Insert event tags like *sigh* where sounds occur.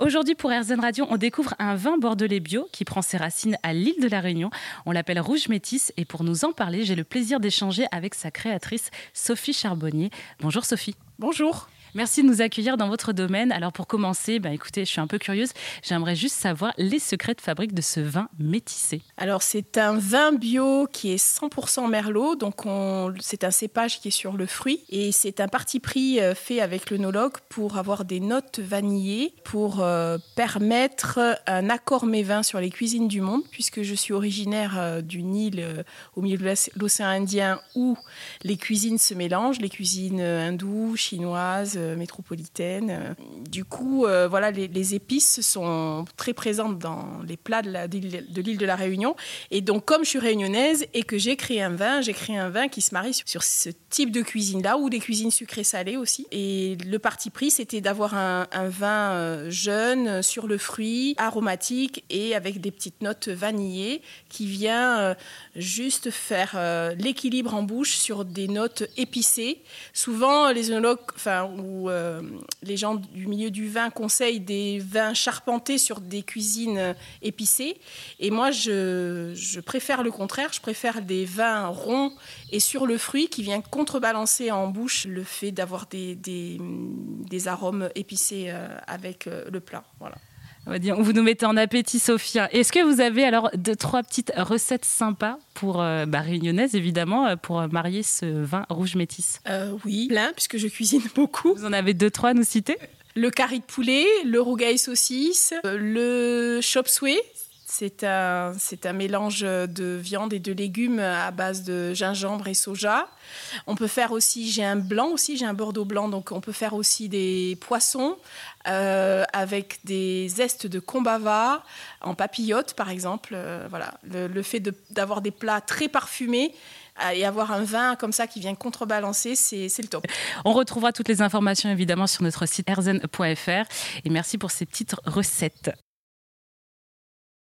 Aujourd'hui, pour RZN Radio, on découvre un vin bordelais bio qui prend ses racines à l'île de la Réunion. On l'appelle Rouge Métis et pour nous en parler, j'ai le plaisir d'échanger avec sa créatrice, Sophie Charbonnier. Bonjour Sophie. Bonjour. Merci de nous accueillir dans votre domaine. Alors pour commencer, bah écoutez, je suis un peu curieuse. J'aimerais juste savoir les secrets de fabrique de ce vin métissé. Alors c'est un vin bio qui est 100% merlot, donc c'est un cépage qui est sur le fruit et c'est un parti pris euh, fait avec l'œnologue pour avoir des notes vanillées, pour euh, permettre un accord mévin sur les cuisines du monde, puisque je suis originaire euh, d'une île au milieu de l'océan Indien où les cuisines se mélangent, les cuisines hindoues, chinoises métropolitaine. Du coup, euh, voilà, les, épices sont très présentes dans les plats de l'île de, la Réunion. Et donc, comme je suis réunionnaise et que j'ai créé un vin, j'ai créé un vin qui se marie sur, ce type de cuisine-là, ou des cuisines sucrées salées aussi. Et le parti pris, c'était d'avoir un, vin euh, jeune, sur le fruit, aromatique et avec des petites notes vanillées qui vient juste faire l'équilibre en bouche sur des notes épicées. Souvent, les œnologues, enfin, où euh, les gens du milieu du vin conseillent des vins charpentés sur des cuisines euh, épicées. Et moi, je, préfère le contraire. Je préfère des vins ronds et sur le fruit qui vient contrebalancer en bouche le fait d'avoir des, des, arômes épicés euh, avec le plat. Voilà. Vous nous mettez en appétit, Sophia. Est-ce que vous avez alors deux, trois petites recettes sympas pour euh, bah, réunionnaises, évidemment, euh, pour marier ce vin rouge métis? Euh, Oui, plein, puisque je cuisine *laughs* beaucoup. Vous en avez deux, trois à nous citer? Le curry de poulet, le rougail saucisse, le chop suey, c'est un, un mélange de viande et de légumes à base de gingembre et soja. On peut faire aussi, j'ai un blanc aussi, j'ai un bordeaux blanc, donc on peut faire aussi des poissons euh, avec des zestes de combava en papillote par exemple. Euh, voilà, le, fait d'avoir des plats très parfumés euh, et avoir un vin comme ça qui vient contrebalancer, c'est, c'est le top. On retrouvera toutes les informations évidemment sur notre site erzen.fr et merci pour ces petites recettes.